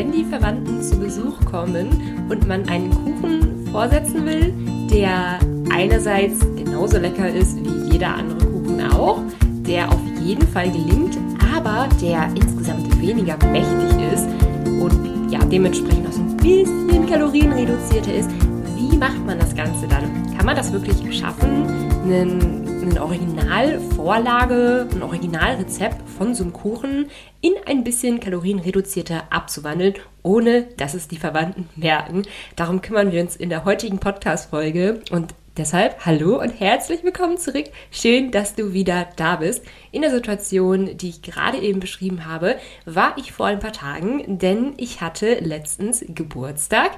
wenn die Verwandten zu Besuch kommen und man einen Kuchen vorsetzen will, der einerseits genauso lecker ist wie jeder andere Kuchen auch, der auf jeden Fall gelingt, aber der insgesamt weniger mächtig ist und ja, dementsprechend auch so ein bisschen kalorienreduzierter ist. Wie macht man das Ganze dann? Kann man das wirklich schaffen, einen eine Originalvorlage, ein Originalrezept von so einem Kuchen in ein bisschen kalorienreduzierter abzuwandeln, ohne dass es die Verwandten merken. Darum kümmern wir uns in der heutigen Podcast-Folge und Deshalb hallo und herzlich willkommen zurück. Schön, dass du wieder da bist. In der Situation, die ich gerade eben beschrieben habe, war ich vor ein paar Tagen, denn ich hatte letztens Geburtstag.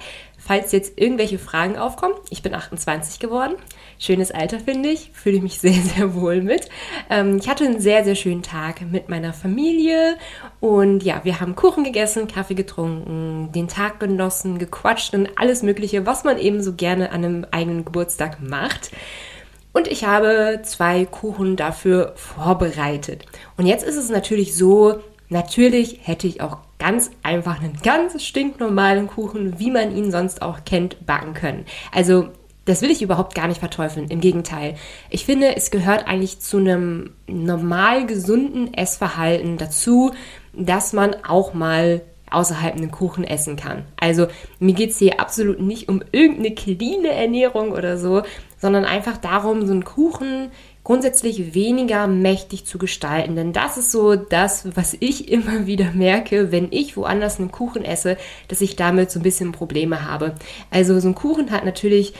Falls jetzt irgendwelche Fragen aufkommen, ich bin 28 geworden. Schönes Alter, finde ich. Fühle ich mich sehr, sehr wohl mit. Ähm, ich hatte einen sehr, sehr schönen Tag mit meiner Familie und ja, wir haben Kuchen gegessen, Kaffee getrunken, den Tag genossen, gequatscht und alles Mögliche, was man eben so gerne an einem eigenen Geburtstag macht. Und ich habe zwei Kuchen dafür vorbereitet. Und jetzt ist es natürlich so, natürlich hätte ich auch ganz einfach einen ganz stinknormalen Kuchen, wie man ihn sonst auch kennt, backen können. Also das will ich überhaupt gar nicht verteufeln. Im Gegenteil. Ich finde, es gehört eigentlich zu einem normal gesunden Essverhalten dazu, dass man auch mal außerhalb einen Kuchen essen kann. Also mir geht es hier absolut nicht um irgendeine cleane Ernährung oder so, sondern einfach darum, so einen Kuchen grundsätzlich weniger mächtig zu gestalten. Denn das ist so das, was ich immer wieder merke, wenn ich woanders einen Kuchen esse, dass ich damit so ein bisschen Probleme habe. Also so ein Kuchen hat natürlich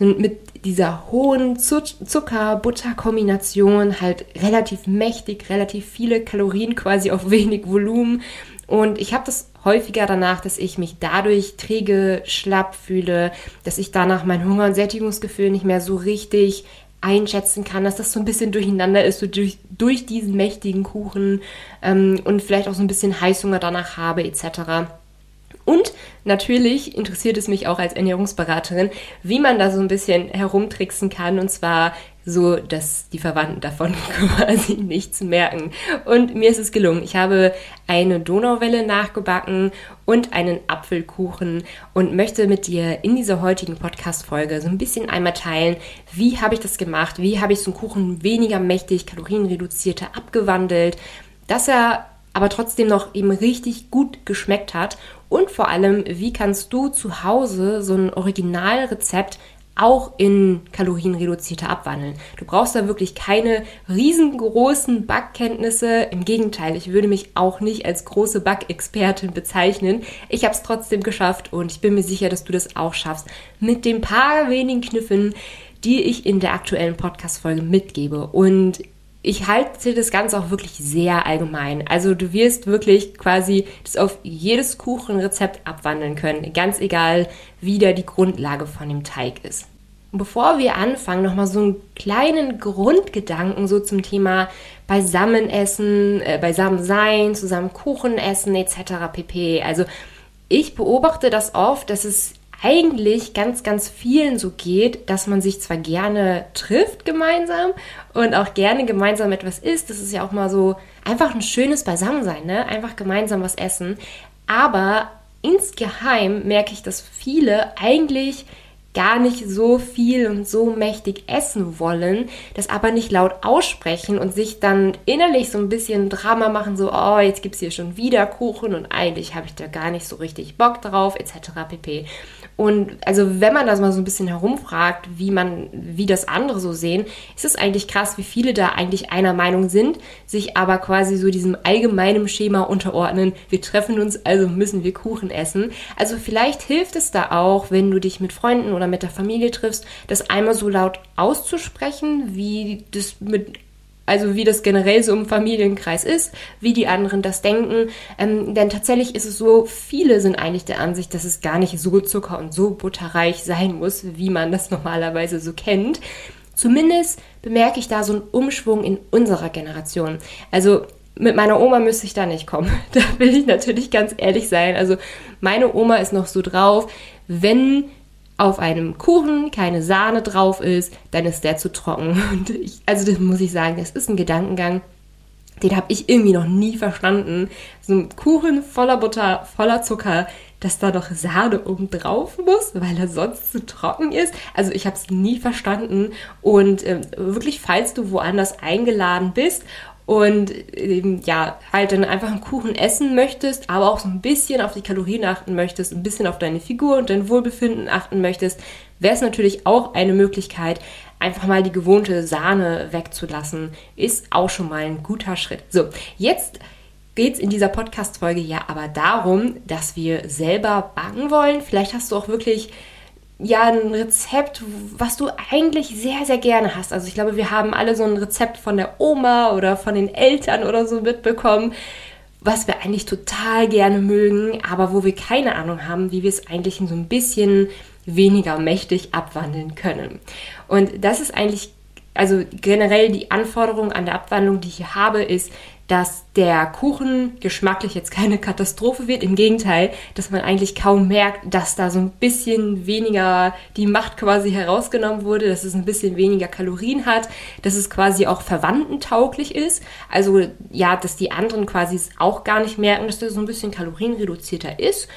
mit dieser hohen Zucker-Butter-Kombination halt relativ mächtig, relativ viele Kalorien quasi auf wenig Volumen. Und ich habe das häufiger danach, dass ich mich dadurch träge, schlapp fühle, dass ich danach mein Hunger- und Sättigungsgefühl nicht mehr so richtig einschätzen kann, dass das so ein bisschen durcheinander ist, so durch, durch diesen mächtigen Kuchen ähm, und vielleicht auch so ein bisschen Heißhunger danach habe etc. Und natürlich interessiert es mich auch als Ernährungsberaterin, wie man da so ein bisschen herumtricksen kann und zwar so, dass die Verwandten davon quasi nichts merken. Und mir ist es gelungen. Ich habe eine Donauwelle nachgebacken und einen Apfelkuchen und möchte mit dir in dieser heutigen Podcast-Folge so ein bisschen einmal teilen, wie habe ich das gemacht, wie habe ich so einen Kuchen weniger mächtig, kalorienreduzierter abgewandelt, dass er aber trotzdem noch eben richtig gut geschmeckt hat und vor allem, wie kannst du zu Hause so ein Originalrezept auch in kalorienreduzierter abwandeln. Du brauchst da wirklich keine riesengroßen Backkenntnisse. Im Gegenteil, ich würde mich auch nicht als große Backexpertin bezeichnen. Ich habe es trotzdem geschafft und ich bin mir sicher, dass du das auch schaffst. Mit den paar wenigen Kniffen, die ich in der aktuellen Podcast-Folge mitgebe. Und ich halte das Ganze auch wirklich sehr allgemein. Also du wirst wirklich quasi das auf jedes Kuchenrezept abwandeln können, ganz egal, wie da die Grundlage von dem Teig ist. Bevor wir anfangen, nochmal so einen kleinen Grundgedanken so zum Thema Beisammenessen, äh, Beisammensein, zusammen Kuchen essen etc. pp. Also ich beobachte das oft, dass es eigentlich ganz, ganz vielen so geht, dass man sich zwar gerne trifft gemeinsam und auch gerne gemeinsam etwas isst. Das ist ja auch mal so einfach ein schönes Beisammensein, ne? Einfach gemeinsam was essen. Aber insgeheim merke ich, dass viele eigentlich gar nicht so viel und so mächtig essen wollen, das aber nicht laut aussprechen und sich dann innerlich so ein bisschen Drama machen, so, oh, jetzt gibt es hier schon wieder Kuchen und eigentlich habe ich da gar nicht so richtig Bock drauf, etc. pp. Und also wenn man das mal so ein bisschen herumfragt, wie man, wie das andere so sehen, ist es eigentlich krass, wie viele da eigentlich einer Meinung sind, sich aber quasi so diesem allgemeinen Schema unterordnen. Wir treffen uns, also müssen wir Kuchen essen. Also vielleicht hilft es da auch, wenn du dich mit Freunden oder mit der Familie triffst, das einmal so laut auszusprechen, wie das mit also wie das generell so im Familienkreis ist, wie die anderen das denken. Ähm, denn tatsächlich ist es so, viele sind eigentlich der Ansicht, dass es gar nicht so zucker- und so butterreich sein muss, wie man das normalerweise so kennt. Zumindest bemerke ich da so einen Umschwung in unserer Generation. Also mit meiner Oma müsste ich da nicht kommen. Da will ich natürlich ganz ehrlich sein. Also meine Oma ist noch so drauf, wenn auf einem Kuchen keine Sahne drauf ist, dann ist der zu trocken. Ich, also das muss ich sagen, das ist ein Gedankengang, Den habe ich irgendwie noch nie verstanden. So ein Kuchen voller Butter, voller Zucker, dass da doch Sahne oben drauf muss, weil er sonst zu trocken ist. Also ich habe es nie verstanden. Und äh, wirklich, falls du woanders eingeladen bist und ähm, ja, halt dann einfach einen Kuchen essen möchtest, aber auch so ein bisschen auf die Kalorien achten möchtest, ein bisschen auf deine Figur und dein Wohlbefinden achten möchtest, wäre es natürlich auch eine Möglichkeit, einfach mal die gewohnte Sahne wegzulassen. Ist auch schon mal ein guter Schritt. So, jetzt geht es in dieser Podcast-Folge ja aber darum, dass wir selber backen wollen. Vielleicht hast du auch wirklich ja ein Rezept, was du eigentlich sehr, sehr gerne hast. Also ich glaube, wir haben alle so ein Rezept von der Oma oder von den Eltern oder so mitbekommen, was wir eigentlich total gerne mögen, aber wo wir keine Ahnung haben, wie wir es eigentlich in so ein bisschen weniger mächtig abwandeln können. Und das ist eigentlich, also generell die Anforderung an der Abwandlung, die ich hier habe, ist, dass der Kuchen geschmacklich jetzt keine Katastrophe wird. Im Gegenteil, dass man eigentlich kaum merkt, dass da so ein bisschen weniger die Macht quasi herausgenommen wurde, dass es ein bisschen weniger Kalorien hat, dass es quasi auch verwandtentauglich ist. Also ja, dass die anderen quasi auch gar nicht merken, dass der so ein bisschen kalorienreduzierter ist.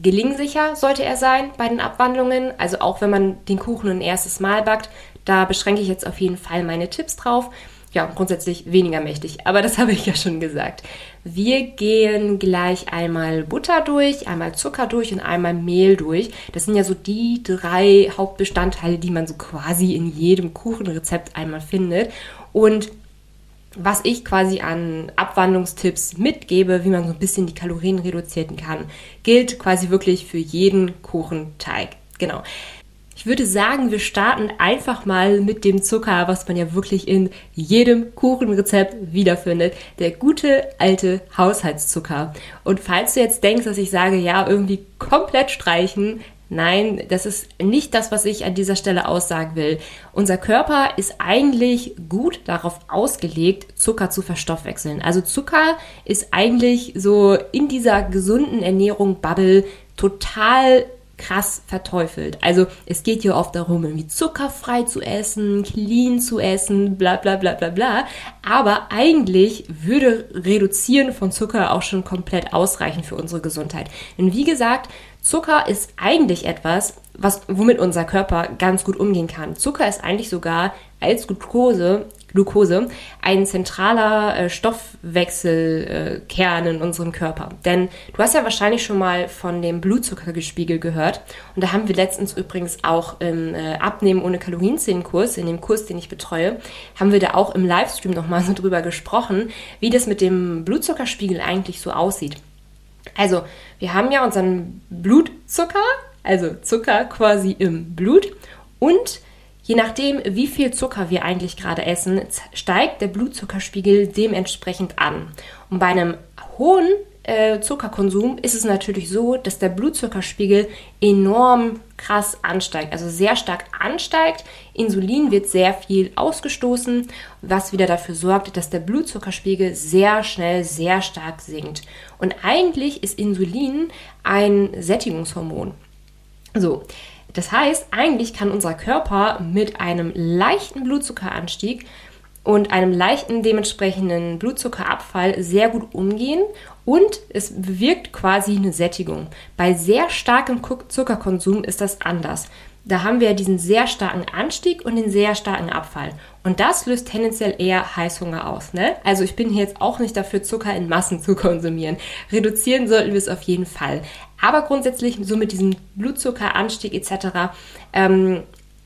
Gelingsicher sollte er sein bei den Abwandlungen. Also auch wenn man den Kuchen ein erstes Mal backt, da beschränke ich jetzt auf jeden Fall meine Tipps drauf ja, grundsätzlich weniger mächtig. Aber das habe ich ja schon gesagt. Wir gehen gleich einmal Butter durch, einmal Zucker durch und einmal Mehl durch. Das sind ja so die drei Hauptbestandteile, die man so quasi in jedem Kuchenrezept einmal findet. Und was ich quasi an Abwandlungstipps mitgebe, wie man so ein bisschen die Kalorien reduzieren kann, gilt quasi wirklich für jeden Kuchenteig. Genau. Ich würde sagen, wir starten einfach mal mit dem Zucker, was man ja wirklich in jedem Kuchenrezept wiederfindet. Der gute alte Haushaltszucker. Und falls du jetzt denkst, dass ich sage, ja, irgendwie komplett streichen, Nein, das ist nicht das, was ich an dieser Stelle aussagen will. Unser Körper ist eigentlich gut darauf ausgelegt, Zucker zu verstoffwechseln. Also Zucker ist eigentlich so in dieser gesunden Ernährung Bubble total krass verteufelt. Also es geht hier oft darum, irgendwie zuckerfrei zu essen, clean zu essen, bla bla bla bla bla. Aber eigentlich würde Reduzieren von Zucker auch schon komplett ausreichen für unsere Gesundheit. Denn wie gesagt, Zucker ist eigentlich etwas, was, womit unser Körper ganz gut umgehen kann. Zucker ist eigentlich sogar als Glucose Glucose ein zentraler äh, Stoffwechselkern äh, in unserem Körper. Denn du hast ja wahrscheinlich schon mal von dem Blutzuckergespiegel gehört. Und da haben wir letztens übrigens auch im äh, Abnehmen ohne Kalorienzählen-Kurs, in dem Kurs, den ich betreue, haben wir da auch im Livestream nochmal so drüber gesprochen, wie das mit dem Blutzuckerspiegel eigentlich so aussieht. Also, wir haben ja unseren Blutzucker, also Zucker quasi im Blut und Je nachdem, wie viel Zucker wir eigentlich gerade essen, steigt der Blutzuckerspiegel dementsprechend an. Und bei einem hohen äh, Zuckerkonsum ist es natürlich so, dass der Blutzuckerspiegel enorm krass ansteigt, also sehr stark ansteigt. Insulin wird sehr viel ausgestoßen, was wieder dafür sorgt, dass der Blutzuckerspiegel sehr schnell, sehr stark sinkt. Und eigentlich ist Insulin ein Sättigungshormon. So, das heißt, eigentlich kann unser Körper mit einem leichten Blutzuckeranstieg und einem leichten dementsprechenden Blutzuckerabfall sehr gut umgehen und es bewirkt quasi eine Sättigung. Bei sehr starkem Zuckerkonsum ist das anders. Da haben wir diesen sehr starken Anstieg und den sehr starken Abfall. Und das löst tendenziell eher Heißhunger aus. Ne? Also ich bin hier jetzt auch nicht dafür, Zucker in Massen zu konsumieren. Reduzieren sollten wir es auf jeden Fall. Aber grundsätzlich so mit diesem Blutzuckeranstieg etc. Ähm,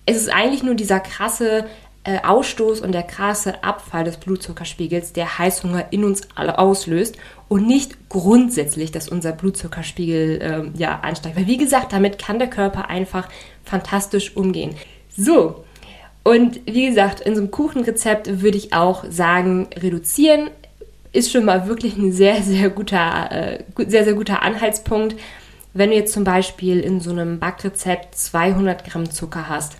es ist eigentlich nur dieser krasse äh, Ausstoß und der krasse Abfall des Blutzuckerspiegels, der Heißhunger in uns alle auslöst und nicht grundsätzlich, dass unser Blutzuckerspiegel äh, ja ansteigt. Weil wie gesagt, damit kann der Körper einfach fantastisch umgehen. So, und wie gesagt, in so einem Kuchenrezept würde ich auch sagen, reduzieren ist schon mal wirklich ein sehr, sehr guter, äh, sehr, sehr guter Anhaltspunkt. Wenn du jetzt zum Beispiel in so einem Backrezept 200 Gramm Zucker hast,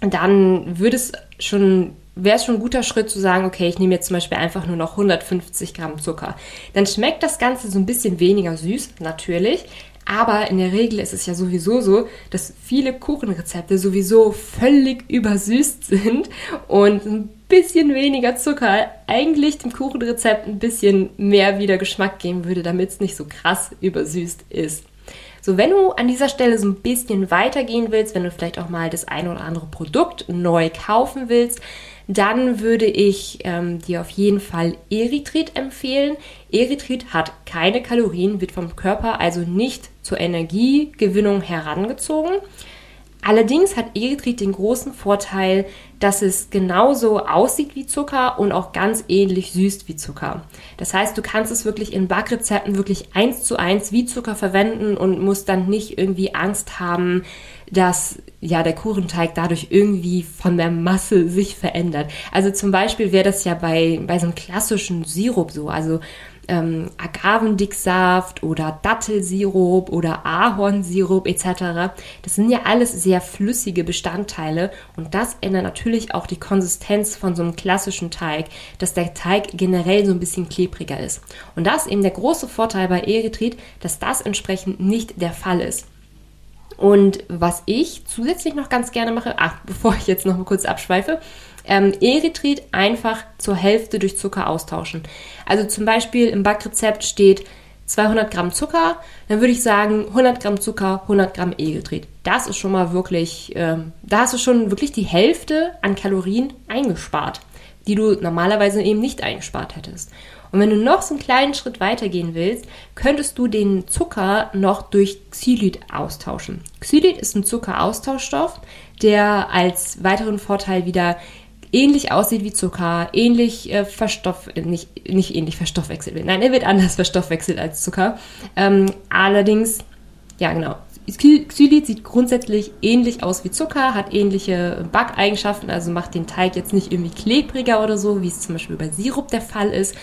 dann würde es schon, wäre es schon ein guter Schritt zu sagen, okay, ich nehme jetzt zum Beispiel einfach nur noch 150 Gramm Zucker. Dann schmeckt das Ganze so ein bisschen weniger süß, natürlich, Aber in der Regel ist es ja sowieso so, dass viele Kuchenrezepte sowieso völlig übersüßt sind und ein bisschen weniger Zucker eigentlich dem Kuchenrezept ein bisschen mehr wieder Geschmack geben würde, damit es nicht so krass übersüßt ist. So, wenn du an dieser Stelle so ein bisschen weitergehen willst, wenn du vielleicht auch mal das ein oder andere Produkt neu kaufen willst, dann würde ich ähm, dir auf jeden Fall Erythrit empfehlen. Erythrit hat keine Kalorien, wird vom Körper also nicht zur Energiegewinnung herangezogen. Allerdings hat Erythrit den großen Vorteil, dass es genauso aussieht wie Zucker und auch ganz ähnlich süß wie Zucker. Das heißt, du kannst es wirklich in Backrezepten wirklich eins zu eins wie Zucker verwenden und musst dann nicht irgendwie Angst haben, dass ja der Kuchenteig dadurch irgendwie von der Masse sich verändert. Also zum Beispiel wäre das ja bei, bei so einem klassischen Sirup so. Also ähm, Agavendicksaft oder Dattelsirup oder Ahornsirup etc. Das sind ja alles sehr flüssige Bestandteile und das ändert natürlich auch die Konsistenz von so einem klassischen Teig, dass der Teig generell so ein bisschen klebriger ist. Und das ist eben der große Vorteil bei Erythrit, dass das entsprechend nicht der Fall ist. Und was ich zusätzlich noch ganz gerne mache, ach, bevor ich jetzt noch mal kurz abschweife, ähm, Erythrit einfach zur Hälfte durch Zucker austauschen. Also zum Beispiel im Backrezept steht 200 Gramm Zucker, dann würde ich sagen 100 Gramm Zucker, 100 Gramm Erythrit. Das ist schon mal wirklich, ähm, da hast du schon wirklich die Hälfte an Kalorien eingespart, die du normalerweise eben nicht eingespart hättest. Und wenn du noch so einen kleinen Schritt weitergehen willst, könntest du den Zucker noch durch Xylit austauschen. Xylit ist ein Zuckeraustauschstoff, der als weiteren Vorteil wieder ähnlich aussieht wie Zucker, ähnlich äh, verstoff, nicht, nicht ähnlich verstoffwechselt wird. Nein, er wird anders verstoffwechselt als Zucker. Ähm, allerdings, ja genau, Xylit sieht grundsätzlich ähnlich aus wie Zucker, hat ähnliche Backeigenschaften, also macht den Teig jetzt nicht irgendwie klebriger oder so, wie es zum Beispiel bei Sirup der Fall ist.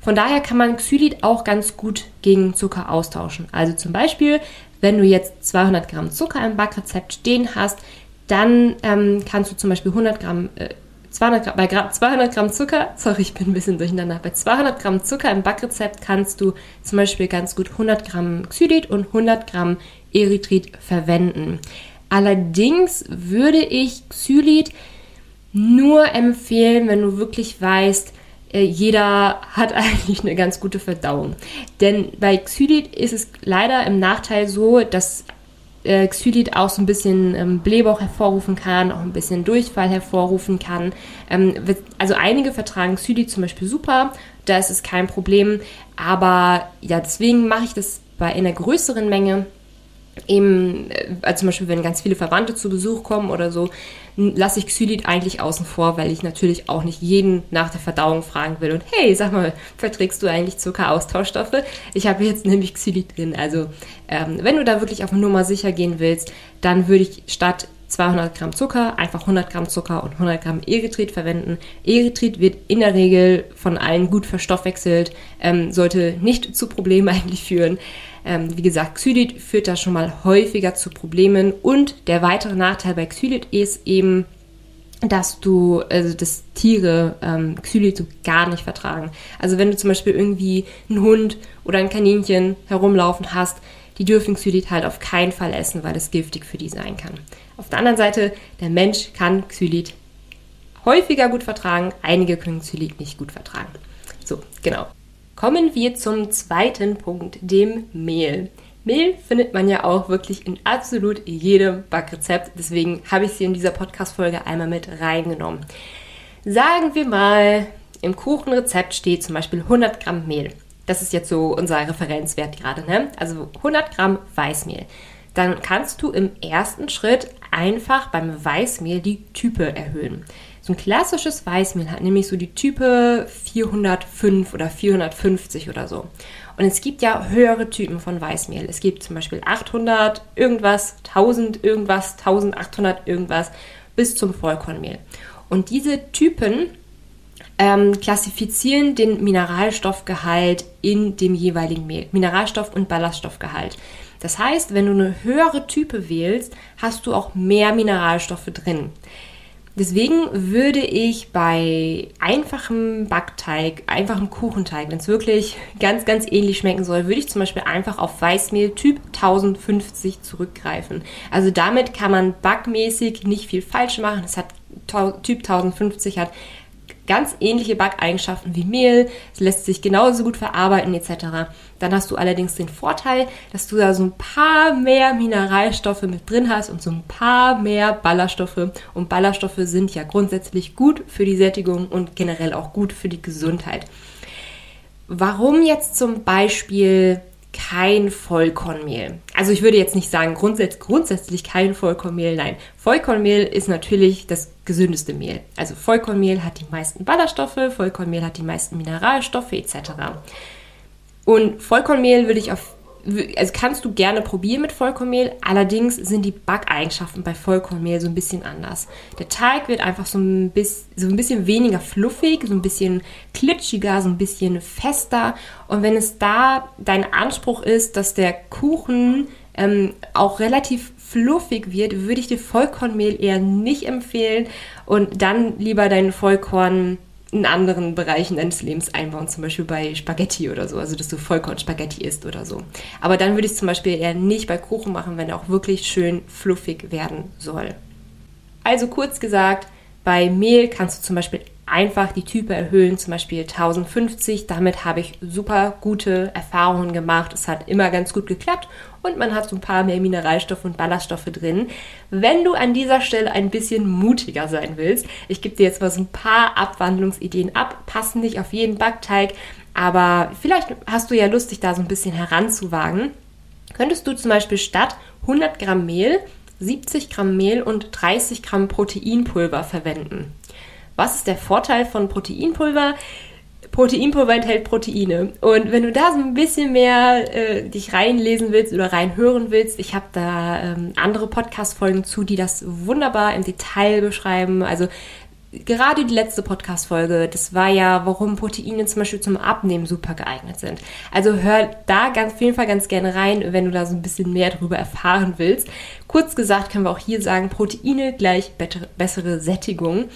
Von daher kann man Xylit auch ganz gut gegen Zucker austauschen. Also zum Beispiel, wenn du jetzt 200 Gramm Zucker im Backrezept stehen hast, dann ähm, kannst du zum Beispiel 100 Gramm äh, 200 Gramm, bei 200 Gramm Zucker, sorry, ich bin ein bisschen durcheinander, bei 200 Gramm Zucker im Backrezept kannst du zum Beispiel ganz gut 100 Gramm Xylit und 100 Gramm Erythrit verwenden. Allerdings würde ich Xylit nur empfehlen, wenn du wirklich weißt, äh, jeder hat eigentlich eine ganz gute Verdauung. Denn bei Xylit ist es leider im Nachteil so, dass äh, Xylit auch so ein bisschen ähm, Blähbauch hervorrufen kann, auch ein bisschen Durchfall hervorrufen kann. Ähm, also einige vertragen Xylit zum Beispiel super, da ist es kein Problem. Aber ja, deswegen mache ich das bei einer größeren Menge eben, also zum Beispiel, wenn ganz viele Verwandte zu Besuch kommen oder so, lasse ich Xylit eigentlich außen vor, weil ich natürlich auch nicht jeden nach der Verdauung fragen will. Und hey, sag mal, verträgst du eigentlich Zuckeraustauschstoffe? Ich habe jetzt nämlich Xylit drin. Also, ähm, wenn du da wirklich auf Nummer sicher gehen willst, dann würde ich statt 200 Gramm Zucker, einfach 100 Gramm Zucker und 100 Gramm Erythrit verwenden. Erythrit wird in der Regel von allen gut verstoffwechselt, ähm, sollte nicht zu Problemen eigentlich führen. Ähm, wie gesagt, Xylit führt da schon mal häufiger zu Problemen und der weitere Nachteil bei Xylit ist eben, dass du, also dass Tiere ähm, Xylit so gar nicht vertragen. Also wenn du zum Beispiel irgendwie einen Hund oder ein Kaninchen herumlaufen hast, die dürfen Xylit halt auf keinen Fall essen, weil es giftig für die sein kann. Auf der anderen Seite, der Mensch kann Xylit häufiger gut vertragen, einige können Xylit nicht gut vertragen. So, genau. Kommen wir zum zweiten Punkt, dem Mehl. Mehl findet man ja auch wirklich in absolut jedem Backrezept. Deswegen habe ich sie in dieser Podcast-Folge einmal mit reingenommen. Sagen wir mal, im Kuchenrezept steht zum Beispiel 100 Gramm Mehl. Das ist jetzt so unser Referenzwert gerade, ne? Also 100 Gramm Weißmehl. Dann kannst du im ersten Schritt einfach beim Weißmehl die Type erhöhen. So ein klassisches Weißmehl hat nämlich so die Type 405 oder 450 oder so. Und es gibt ja höhere Typen von Weißmehl. Es gibt zum Beispiel 800 irgendwas, 1000 irgendwas, 1800 irgendwas bis zum Vollkornmehl. Und diese Typen ähm, klassifizieren den Mineralstoffgehalt in dem jeweiligen Mehl. Mineralstoff- und Ballaststoffgehalt. Das heißt, wenn du eine höhere Type wählst, hast du auch mehr Mineralstoffe drin. Deswegen würde ich bei einfachem Backteig, einfachem Kuchenteig, wenn es wirklich ganz, ganz ähnlich schmecken soll, würde ich zum Beispiel einfach auf Weißmehl Typ 1050 zurückgreifen. Also damit kann man backmäßig nicht viel falsch machen. Es hat Typ 1050 hat ganz ähnliche Backeigenschaften wie Mehl, es lässt sich genauso gut verarbeiten etc. Dann hast du allerdings den Vorteil, dass du da so ein paar mehr Mineralstoffe mit drin hast und so ein paar mehr Ballaststoffe. Und Ballaststoffe sind ja grundsätzlich gut für die Sättigung und generell auch gut für die Gesundheit. Warum jetzt zum Beispiel kein Vollkornmehl. Also ich würde jetzt nicht sagen grundsätzlich, grundsätzlich kein Vollkornmehl, nein. Vollkornmehl ist natürlich das gesündeste Mehl. Also Vollkornmehl hat die meisten Ballaststoffe, Vollkornmehl hat die meisten Mineralstoffe etc. Und Vollkornmehl würde ich auf also kannst du gerne probieren mit Vollkornmehl, allerdings sind die Backeigenschaften bei Vollkornmehl so ein bisschen anders. Der Teig wird einfach so ein, bisschen, so ein bisschen weniger fluffig, so ein bisschen klitschiger, so ein bisschen fester. Und wenn es da dein Anspruch ist, dass der Kuchen ähm, auch relativ fluffig wird, würde ich dir Vollkornmehl eher nicht empfehlen und dann lieber deinen Vollkorn in anderen Bereichen deines Lebens einbauen, zum Beispiel bei Spaghetti oder so, also dass du Vollkorn-Spaghetti isst oder so. Aber dann würde ich es zum Beispiel eher nicht bei Kuchen machen, wenn er auch wirklich schön fluffig werden soll. Also kurz gesagt, bei Mehl kannst du zum Beispiel einfach die Type erhöhen, zum Beispiel 1050. Damit habe ich super gute Erfahrungen gemacht. Es hat immer ganz gut geklappt und man hat so ein paar mehr Mineralstoffe und Ballaststoffe drin. Wenn du an dieser Stelle ein bisschen mutiger sein willst, ich gebe dir jetzt mal so ein paar Abwandlungsideen ab, passen nicht auf jeden Backteig, aber vielleicht hast du ja Lust, dich da so ein bisschen heranzuwagen. Könntest du zum Beispiel statt 100 Gramm Mehl 70 Gramm Mehl und 30 Gramm Proteinpulver verwenden. Was ist der Vorteil von Proteinpulver? Proteinpulver enthält Proteine. Und wenn du da so ein bisschen mehr äh, dich reinlesen willst oder reinhören willst, ich habe da ähm, andere Podcast-Folgen zu, die das wunderbar im Detail beschreiben. Also gerade die letzte Podcast-Folge, das war ja, warum Proteine zum Beispiel zum Abnehmen super geeignet sind. Also hör da ganz, auf jeden Fall ganz gerne rein, wenn du da so ein bisschen mehr darüber erfahren willst. Kurz gesagt können wir auch hier sagen, Proteine gleich bessere Sättigung.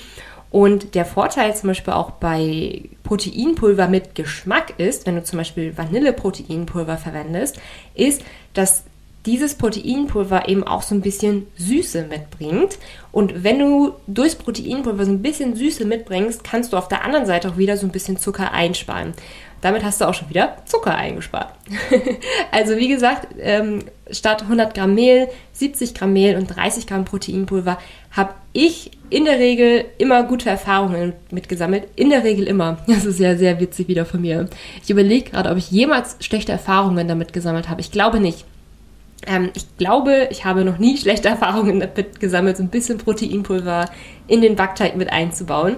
Und der Vorteil zum Beispiel auch bei Proteinpulver mit Geschmack ist, wenn du zum Beispiel Vanilleproteinpulver verwendest, ist, dass dieses Proteinpulver eben auch so ein bisschen Süße mitbringt. Und wenn du durchs Proteinpulver so ein bisschen Süße mitbringst, kannst du auf der anderen Seite auch wieder so ein bisschen Zucker einsparen. Damit hast du auch schon wieder Zucker eingespart. also wie gesagt, ähm, statt 100 Gramm Mehl, 70 Gramm Mehl und 30 Gramm Proteinpulver habe ich in der Regel immer gute Erfahrungen mitgesammelt. In der Regel immer. Das ist ja sehr witzig wieder von mir. Ich überlege gerade, ob ich jemals schlechte Erfahrungen damit gesammelt habe. Ich glaube nicht. Ähm, ich glaube, ich habe noch nie schlechte Erfahrungen damit gesammelt, so ein bisschen Proteinpulver in den Backteig mit einzubauen.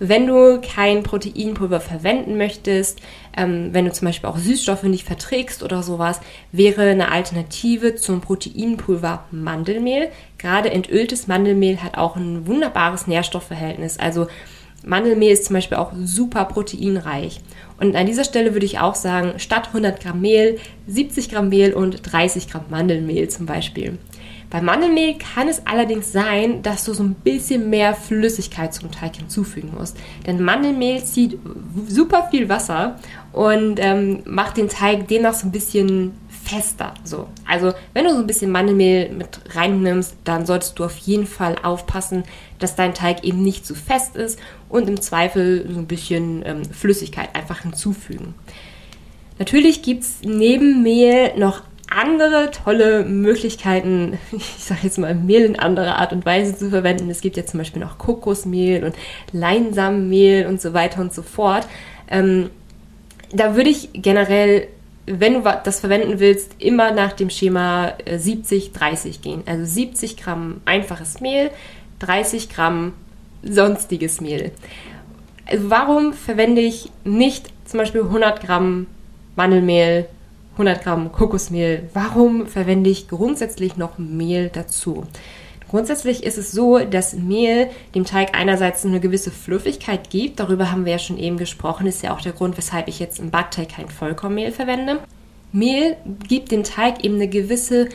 Wenn du kein Proteinpulver verwenden möchtest, ähm, wenn du zum Beispiel auch Süßstoffe nicht verträgst oder sowas, wäre eine Alternative zum Proteinpulver Mandelmehl. Gerade entöltes Mandelmehl hat auch ein wunderbares Nährstoffverhältnis. Also Mandelmehl ist zum Beispiel auch super proteinreich. Und an dieser Stelle würde ich auch sagen, statt 100 Gramm Mehl, 70 Gramm Mehl und 30 Gramm Mandelmehl zum Beispiel. Bei Mandelmehl kann es allerdings sein, dass du so ein bisschen mehr Flüssigkeit zum Teig hinzufügen musst. Denn Mandelmehl zieht super viel Wasser und ähm, macht den Teig demnach so ein bisschen fester. So. Also wenn du so ein bisschen Mandelmehl mit reinnimmst, dann solltest du auf jeden Fall aufpassen, dass dein Teig eben nicht zu fest ist und im Zweifel so ein bisschen ähm, Flüssigkeit einfach hinzufügen. Natürlich gibt es neben Mehl noch andere tolle Möglichkeiten, ich sage jetzt mal Mehl in anderer Art und Weise zu verwenden. Es gibt ja zum Beispiel noch Kokosmehl und Leinsamenmehl und so weiter und so fort. Ähm, da würde ich generell, wenn du das verwenden willst, immer nach dem Schema 70-30 äh, gehen. Also 70 Gramm einfaches Mehl, 30 Gramm sonstiges Mehl. Also warum verwende ich nicht zum Beispiel 100 Gramm Mandelmehl 100 Gramm Kokosmehl. Warum verwende ich grundsätzlich noch Mehl dazu? Grundsätzlich ist es so, dass Mehl dem Teig einerseits eine gewisse Fluffigkeit gibt. Darüber haben wir ja schon eben gesprochen. Ist ja auch der Grund, weshalb ich jetzt im Backteig kein Vollkornmehl verwende. Mehl gibt dem Teig eben eine gewisse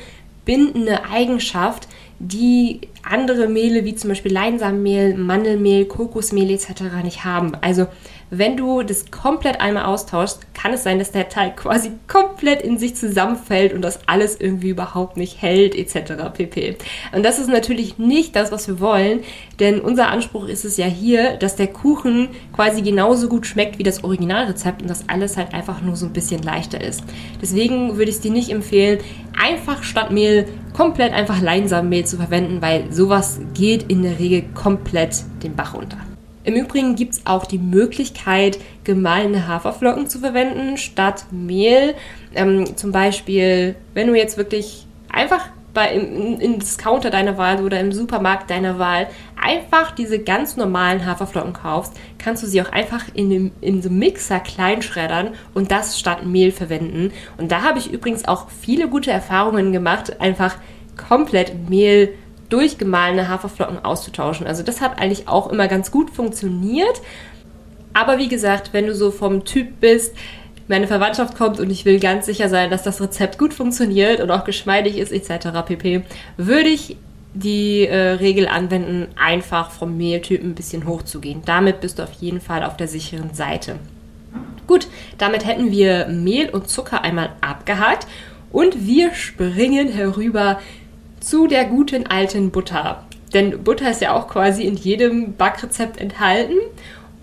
bindende Eigenschaft, die andere Mehle wie zum Beispiel Leinsamenmehl, Mandelmehl, Kokosmehl etc. nicht haben. Also wenn du das komplett einmal austauschst, kann es sein, dass der Teig quasi komplett in sich zusammenfällt und das alles irgendwie überhaupt nicht hält etc. pp. Und das ist natürlich nicht das, was wir wollen, denn unser Anspruch ist es ja hier, dass der Kuchen quasi genauso gut schmeckt wie das Originalrezept und das alles halt einfach nur so ein bisschen leichter ist. Deswegen würde ich es dir nicht empfehlen, einfach statt Mehl komplett einfach Leinsamenmehl zu verwenden, weil sowas geht in der Regel komplett den Bach runter. Im Übrigen gibt es auch die Möglichkeit, gemahlene Haferflocken zu verwenden statt Mehl. Ähm, zum Beispiel, wenn du jetzt wirklich einfach bei, im, im Discounter deiner Wahl oder im Supermarkt deiner Wahl einfach diese ganz normalen Haferflocken kaufst, kannst du sie auch einfach in, dem, in so Mixer klein schreddern und das statt Mehl verwenden. Und da habe ich übrigens auch viele gute Erfahrungen gemacht, einfach komplett Mehl durchgemahlene Haferflocken auszutauschen. Also das hat eigentlich auch immer ganz gut funktioniert. Aber wie gesagt, wenn du so vom Typ bist, meine Verwandtschaft kommt und ich will ganz sicher sein, dass das Rezept gut funktioniert und auch geschmeidig ist etc. pp, würde ich die äh, Regel anwenden, einfach vom Mehltypen ein bisschen hochzugehen. Damit bist du auf jeden Fall auf der sicheren Seite. Gut, damit hätten wir Mehl und Zucker einmal abgehakt und wir springen herüber zu der guten alten Butter. Denn Butter ist ja auch quasi in jedem Backrezept enthalten.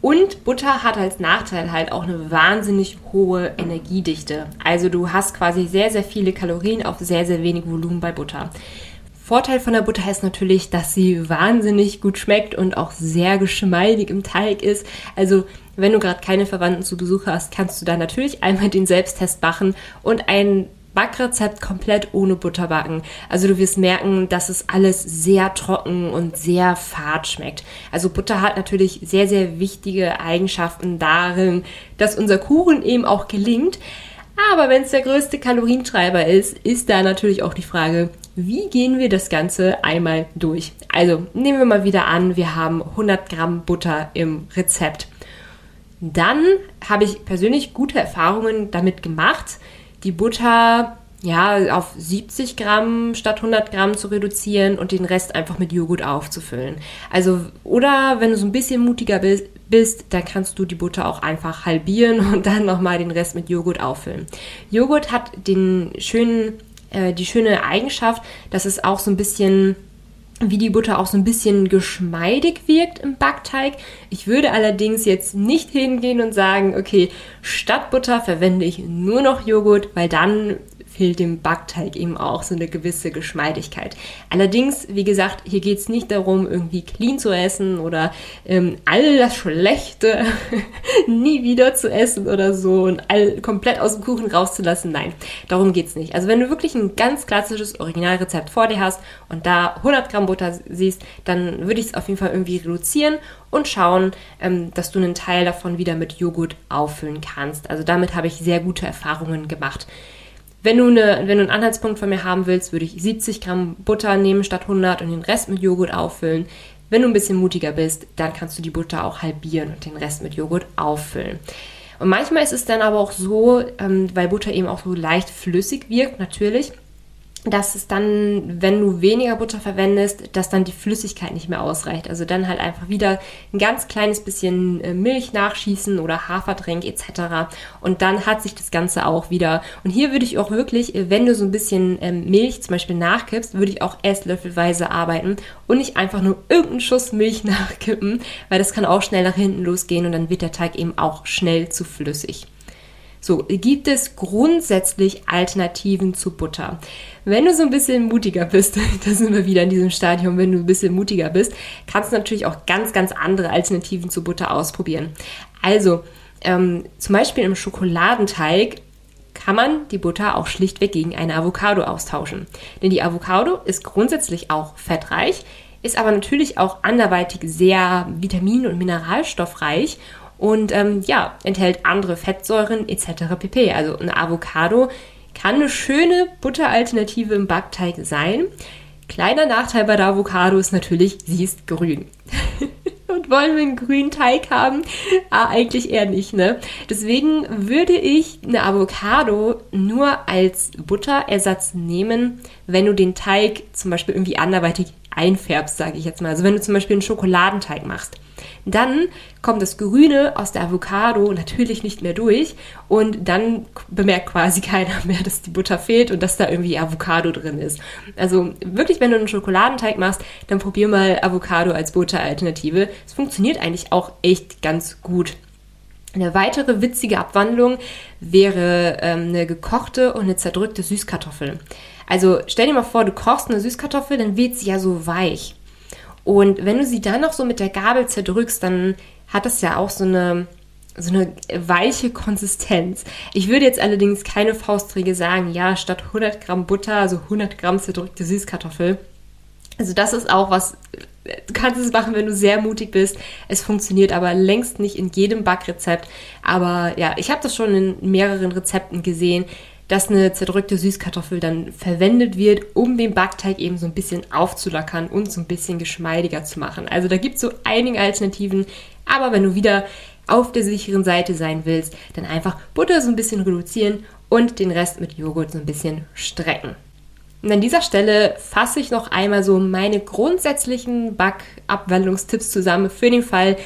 Und Butter hat als Nachteil halt auch eine wahnsinnig hohe Energiedichte. Also du hast quasi sehr, sehr viele Kalorien auf sehr, sehr wenig Volumen bei Butter. Vorteil von der Butter ist natürlich, dass sie wahnsinnig gut schmeckt und auch sehr geschmeidig im Teig ist. Also wenn du gerade keine Verwandten zu Besuch hast, kannst du da natürlich einmal den Selbsttest machen und einen Backrezept komplett ohne Butter backen. Also du wirst merken, dass es alles sehr trocken und sehr fad schmeckt. Also Butter hat natürlich sehr, sehr wichtige Eigenschaften darin, dass unser Kuchen eben auch gelingt. Aber wenn es der größte Kalorientreiber ist, ist da natürlich auch die Frage, wie gehen wir das Ganze einmal durch? Also nehmen wir mal wieder an, wir haben 100 Gramm Butter im Rezept. Dann habe ich persönlich gute Erfahrungen damit gemacht, die Butter ja, auf 70 Gramm statt 100 Gramm zu reduzieren und den Rest einfach mit Joghurt aufzufüllen. Also, oder wenn du so ein bisschen mutiger bist, bist dann kannst du die Butter auch einfach halbieren und dann nochmal den Rest mit Joghurt auffüllen. Joghurt hat den schönen, äh, die schöne Eigenschaft, dass es auch so ein bisschen wie die Butter auch so ein bisschen geschmeidig wirkt im Backteig. Ich würde allerdings jetzt nicht hingehen und sagen, okay, statt Butter verwende ich nur noch Joghurt, weil dann fehlt dem Backteig eben auch so eine gewisse Geschmeidigkeit. Allerdings, wie gesagt, hier geht es nicht darum, irgendwie clean zu essen oder ähm, all das Schlechte nie wieder zu essen oder so und all komplett aus dem Kuchen rauszulassen. Nein, darum geht es nicht. Also wenn du wirklich ein ganz klassisches Originalrezept vor dir hast und da 100 Gramm Butter siehst, dann würde ich es auf jeden Fall irgendwie reduzieren und schauen, ähm, dass du einen Teil davon wieder mit Joghurt auffüllen kannst. Also damit habe ich sehr gute Erfahrungen gemacht. Wenn du, eine, wenn du einen Anhaltspunkt von mir haben willst, würde ich 70 Gramm Butter nehmen statt 100 und den Rest mit Joghurt auffüllen. Wenn du ein bisschen mutiger bist, dann kannst du die Butter auch halbieren und den Rest mit Joghurt auffüllen. Und manchmal ist es dann aber auch so, ähm, weil Butter eben auch so leicht flüssig wirkt, natürlich, dass es dann, wenn du weniger Butter verwendest, dass dann die Flüssigkeit nicht mehr ausreicht. Also dann halt einfach wieder ein ganz kleines bisschen äh, Milch nachschießen oder Haferdrink etc. Und dann hat sich das Ganze auch wieder. Und hier würde ich auch wirklich, äh, wenn du so ein bisschen ähm, Milch zum Beispiel nachkippst, würde ich auch esslöffelweise arbeiten und nicht einfach nur irgendeinen Schuss Milch nachkippen, weil das kann auch schnell nach hinten losgehen und dann wird der Teig eben auch schnell zu flüssig. So, gibt es grundsätzlich Alternativen zu Butter? Wenn du so ein bisschen mutiger bist, da sind wir wieder in diesem Stadium, wenn du ein bisschen mutiger bist, kannst du natürlich auch ganz, ganz andere Alternativen zu Butter ausprobieren. Also, ähm, zum Beispiel im Schokoladenteig kann man die Butter auch schlichtweg gegen eine Avocado austauschen. Denn die Avocado ist grundsätzlich auch fettreich, ist aber natürlich auch anderweitig sehr vitamin- und mineralstoffreich und ähm, ja, enthält andere Fettsäuren etc. pp. Also eine Avocado kann eine schöne Butteralternative im Backteig sein. Kleiner Nachteil bei der Avocado ist natürlich, sie ist grün. Und wollen wir einen grünen Teig haben? Ah, eigentlich eher nicht, ne? Deswegen würde ich eine Avocado nur als Butterersatz nehmen, wenn du den Teig zum Beispiel irgendwie anderweitig einfärbst, sage ich jetzt mal. Also wenn du zum Beispiel einen Schokoladenteig machst. Dann kommt das Grüne aus der Avocado natürlich nicht mehr durch und dann bemerkt quasi keiner mehr, dass die Butter fehlt und dass da irgendwie Avocado drin ist. Also wirklich, wenn du einen Schokoladenteig machst, dann probier mal Avocado als Butteralternative. Es funktioniert eigentlich auch echt ganz gut. Eine weitere witzige Abwandlung wäre ähm, eine gekochte und eine zerdrückte Süßkartoffel. Also stell dir mal vor, du kochst eine Süßkartoffel, dann wird sie ja so weich. Und wenn du sie dann noch so mit der Gabel zerdrückst, dann hat das ja auch so eine, so eine weiche Konsistenz. Ich würde jetzt allerdings keine Faustregel sagen, ja, statt 100 Gramm Butter, also 100 Gramm zerdrückte Süßkartoffel. Also das ist auch was, du kannst es machen, wenn du sehr mutig bist. Es funktioniert aber längst nicht in jedem Backrezept. Aber ja, ich habe das schon in mehreren Rezepten gesehen, dass eine zerdrückte Süßkartoffel dann verwendet wird, um den Backteig eben so ein bisschen aufzulackern und so ein bisschen geschmeidiger zu machen. Also da gibt es so einige Alternativen, aber wenn du wieder auf der sicheren Seite sein willst, dann einfach Butter so ein bisschen reduzieren und den Rest mit Joghurt so ein bisschen strecken. Und an dieser Stelle fasse ich noch einmal so meine grundsätzlichen Backabwandlungstipps zusammen für den Fall,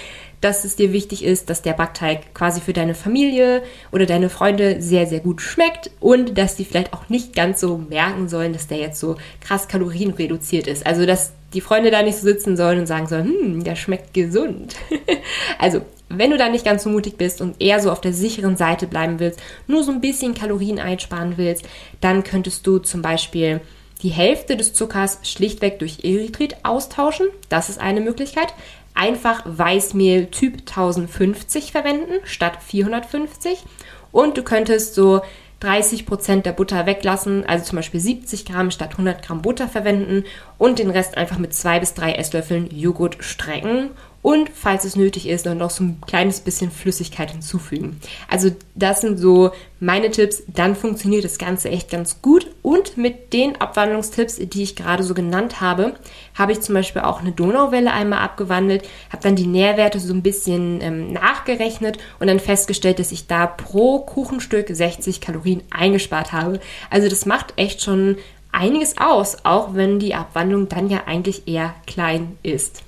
dass es dir wichtig ist, dass der Backteig quasi für deine Familie oder deine Freunde sehr, sehr gut schmeckt und dass die vielleicht auch nicht ganz so merken sollen, dass der jetzt so krass kalorienreduziert ist. Also, dass die Freunde da nicht so sitzen sollen und sagen sollen, hm, der schmeckt gesund. also, wenn du da nicht ganz so mutig bist und eher so auf der sicheren Seite bleiben willst, nur so ein bisschen Kalorien einsparen willst, dann könntest du zum Beispiel die Hälfte des Zuckers schlichtweg durch Erythrit austauschen. Das ist eine Möglichkeit einfach Weißmehl Typ 1050 verwenden statt 450 und du könntest so 30 Prozent der Butter weglassen, also zum Beispiel 70 Gramm statt 100 Gramm Butter verwenden und den Rest einfach mit zwei bis drei Esslöffeln Joghurt strecken und falls es nötig ist, dann noch so ein kleines bisschen Flüssigkeit hinzufügen. Also das sind so meine Tipps. Dann funktioniert das Ganze echt ganz gut. Und mit den Abwandlungstipps, die ich gerade so genannt habe, habe ich zum Beispiel auch eine Donauwelle einmal abgewandelt, habe dann die Nährwerte so ein bisschen ähm, nachgerechnet und dann festgestellt, dass ich da pro Kuchenstück 60 Kalorien eingespart habe. Also das macht echt schon einiges aus, auch wenn die Abwandlung dann ja eigentlich eher klein ist.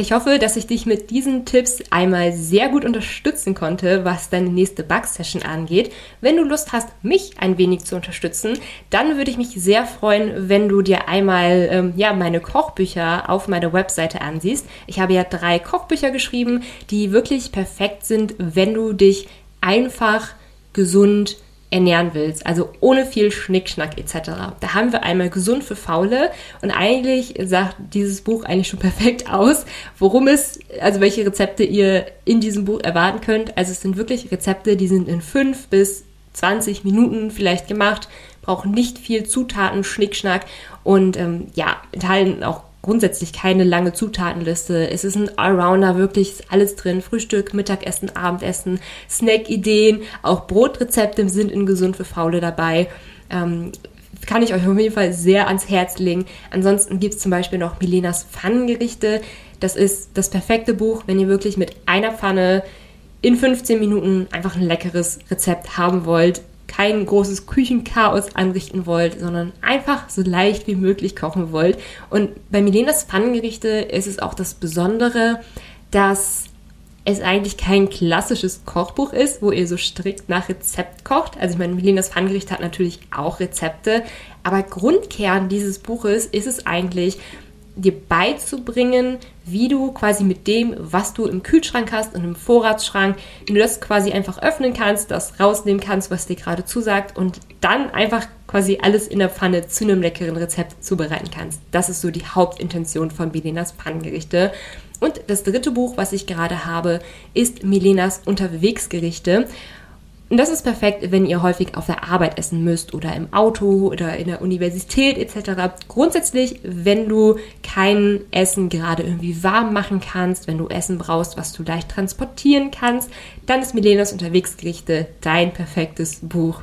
Ich hoffe, dass ich dich mit diesen Tipps einmal sehr gut unterstützen konnte, was deine nächste Bug-Session angeht. Wenn du Lust hast, mich ein wenig zu unterstützen, dann würde ich mich sehr freuen, wenn du dir einmal ähm, ja, meine Kochbücher auf meiner Webseite ansiehst. Ich habe ja drei Kochbücher geschrieben, die wirklich perfekt sind, wenn du dich einfach gesund ernähren willst, also ohne viel Schnickschnack etc. Da haben wir einmal gesund für Faule und eigentlich sagt dieses Buch eigentlich schon perfekt aus, worum es, also welche Rezepte ihr in diesem Buch erwarten könnt. Also es sind wirklich Rezepte, die sind in fünf bis 20 Minuten vielleicht gemacht, brauchen nicht viel Zutaten, Schnickschnack und ähm, ja, enthalten auch grundsätzlich keine lange Zutatenliste. Es ist ein Allrounder, wirklich ist alles drin. Frühstück, Mittagessen, Abendessen, Snack-Ideen, auch Brotrezepte sind in Gesund für Faule dabei. Ähm, kann ich euch auf jeden Fall sehr ans Herz legen. Ansonsten gibt es zum Beispiel noch Milenas Pfannengerichte. Das ist das perfekte Buch, wenn ihr wirklich mit einer Pfanne in 15 Minuten einfach ein leckeres Rezept haben wollt kein großes Küchenchaos anrichten wollt, sondern einfach so leicht wie möglich kochen wollt. Und bei Milenas Pfannengerichte ist es auch das Besondere, dass es eigentlich kein klassisches Kochbuch ist, wo ihr so strikt nach Rezept kocht. Also ich meine, Milenas Pfannengericht hat natürlich auch Rezepte, aber Grundkern dieses Buches ist es eigentlich, dir beizubringen, wie du quasi mit dem, was du im Kühlschrank hast und im Vorratsschrank, wie du das quasi einfach öffnen kannst, das rausnehmen kannst, was dir gerade zusagt und dann einfach quasi alles in der Pfanne zu einem leckeren Rezept zubereiten kannst. Das ist so die Hauptintention von Milenas Pfannengerichte. Und das dritte Buch, was ich gerade habe, ist Milenas Unterwegsgerichte. Und das ist perfekt, wenn ihr häufig auf der Arbeit essen müsst oder im Auto oder in der Universität etc. Grundsätzlich, wenn du kein Essen gerade irgendwie warm machen kannst, wenn du Essen brauchst, was du leicht transportieren kannst, dann ist Milenas Unterwegsgerichte dein perfektes Buch.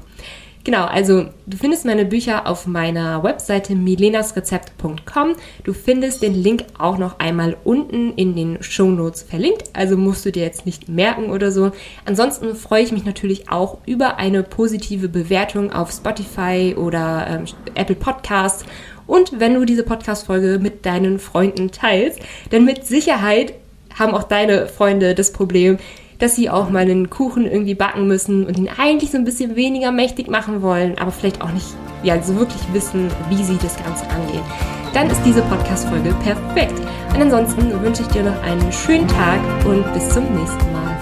Genau, also du findest meine Bücher auf meiner Webseite milenasrezept.com. Du findest den Link auch noch einmal unten in den Show Notes verlinkt, also musst du dir jetzt nicht merken oder so. Ansonsten freue ich mich natürlich auch über eine positive Bewertung auf Spotify oder ähm, Apple Podcasts. Und wenn du diese Podcast-Folge mit deinen Freunden teilst, denn mit Sicherheit haben auch deine Freunde das Problem, dass sie auch mal einen Kuchen irgendwie backen müssen und ihn eigentlich so ein bisschen weniger mächtig machen wollen, aber vielleicht auch nicht ja, so wirklich wissen, wie sie das Ganze angehen. Dann ist diese Podcast-Folge perfekt. Und ansonsten wünsche ich dir noch einen schönen Tag und bis zum nächsten Mal.